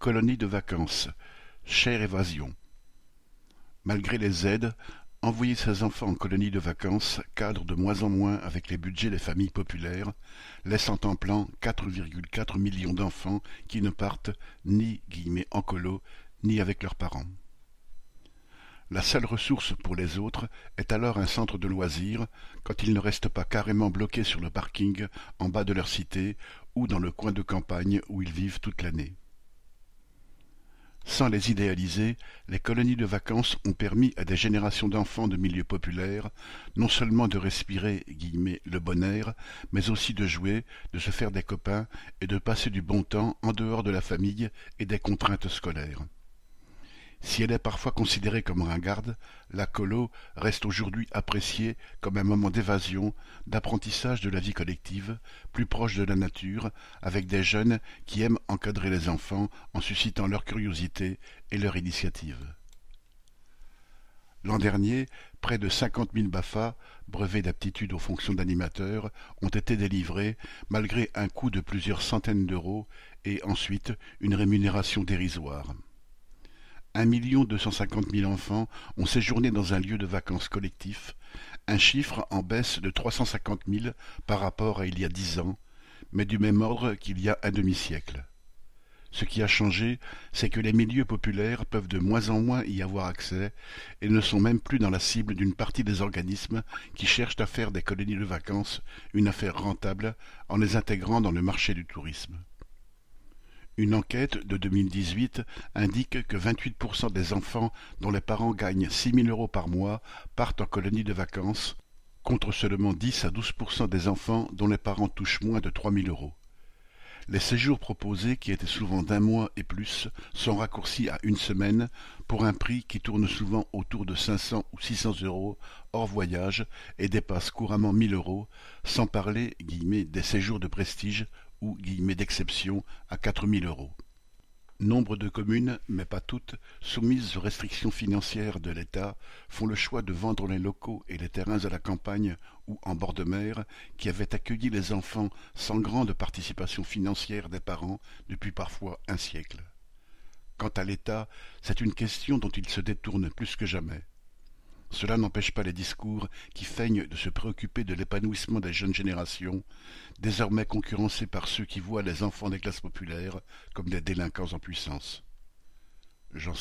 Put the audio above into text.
Colonie de vacances, chère évasion. Malgré les aides, envoyer ses enfants en colonie de vacances cadre de moins en moins avec les budgets des familles populaires, laissant en plan 4,4 millions d'enfants qui ne partent ni en colo ni avec leurs parents. La seule ressource pour les autres est alors un centre de loisirs, quand ils ne restent pas carrément bloqués sur le parking en bas de leur cité ou dans le coin de campagne où ils vivent toute l'année. Sans les idéaliser, les colonies de vacances ont permis à des générations d'enfants de milieux populaires non seulement de respirer le bon air, mais aussi de jouer, de se faire des copains et de passer du bon temps en dehors de la famille et des contraintes scolaires. Si elle est parfois considérée comme ringarde, la colo reste aujourd'hui appréciée comme un moment d'évasion, d'apprentissage de la vie collective, plus proche de la nature, avec des jeunes qui aiment encadrer les enfants en suscitant leur curiosité et leur initiative. L'an dernier, près de cinquante mille BAFA, brevets d'aptitude aux fonctions d'animateur, ont été délivrés malgré un coût de plusieurs centaines d'euros et ensuite une rémunération dérisoire. Un million deux cent cinquante mille enfants ont séjourné dans un lieu de vacances collectif, un chiffre en baisse de trois cent cinquante mille par rapport à il y a dix ans, mais du même ordre qu'il y a un demi-siècle. Ce qui a changé, c'est que les milieux populaires peuvent de moins en moins y avoir accès et ne sont même plus dans la cible d'une partie des organismes qui cherchent à faire des colonies de vacances une affaire rentable en les intégrant dans le marché du tourisme. Une enquête de 2018 indique que 28% des enfants dont les parents gagnent 6 000 euros par mois partent en colonie de vacances, contre seulement 10 à 12% des enfants dont les parents touchent moins de 3 000 euros. Les séjours proposés, qui étaient souvent d'un mois et plus, sont raccourcis à une semaine pour un prix qui tourne souvent autour de 500 ou 600 euros hors voyage et dépasse couramment 1000 euros, sans parler des séjours de prestige ou d'exception à quatre mille euros. Nombre de communes, mais pas toutes, soumises aux restrictions financières de l'État, font le choix de vendre les locaux et les terrains à la campagne ou en bord de mer qui avaient accueilli les enfants sans grande participation financière des parents depuis parfois un siècle. Quant à l'État, c'est une question dont il se détourne plus que jamais. Cela n'empêche pas les discours qui feignent de se préoccuper de l'épanouissement des jeunes générations, désormais concurrencées par ceux qui voient les enfants des classes populaires comme des délinquants en puissance. J'en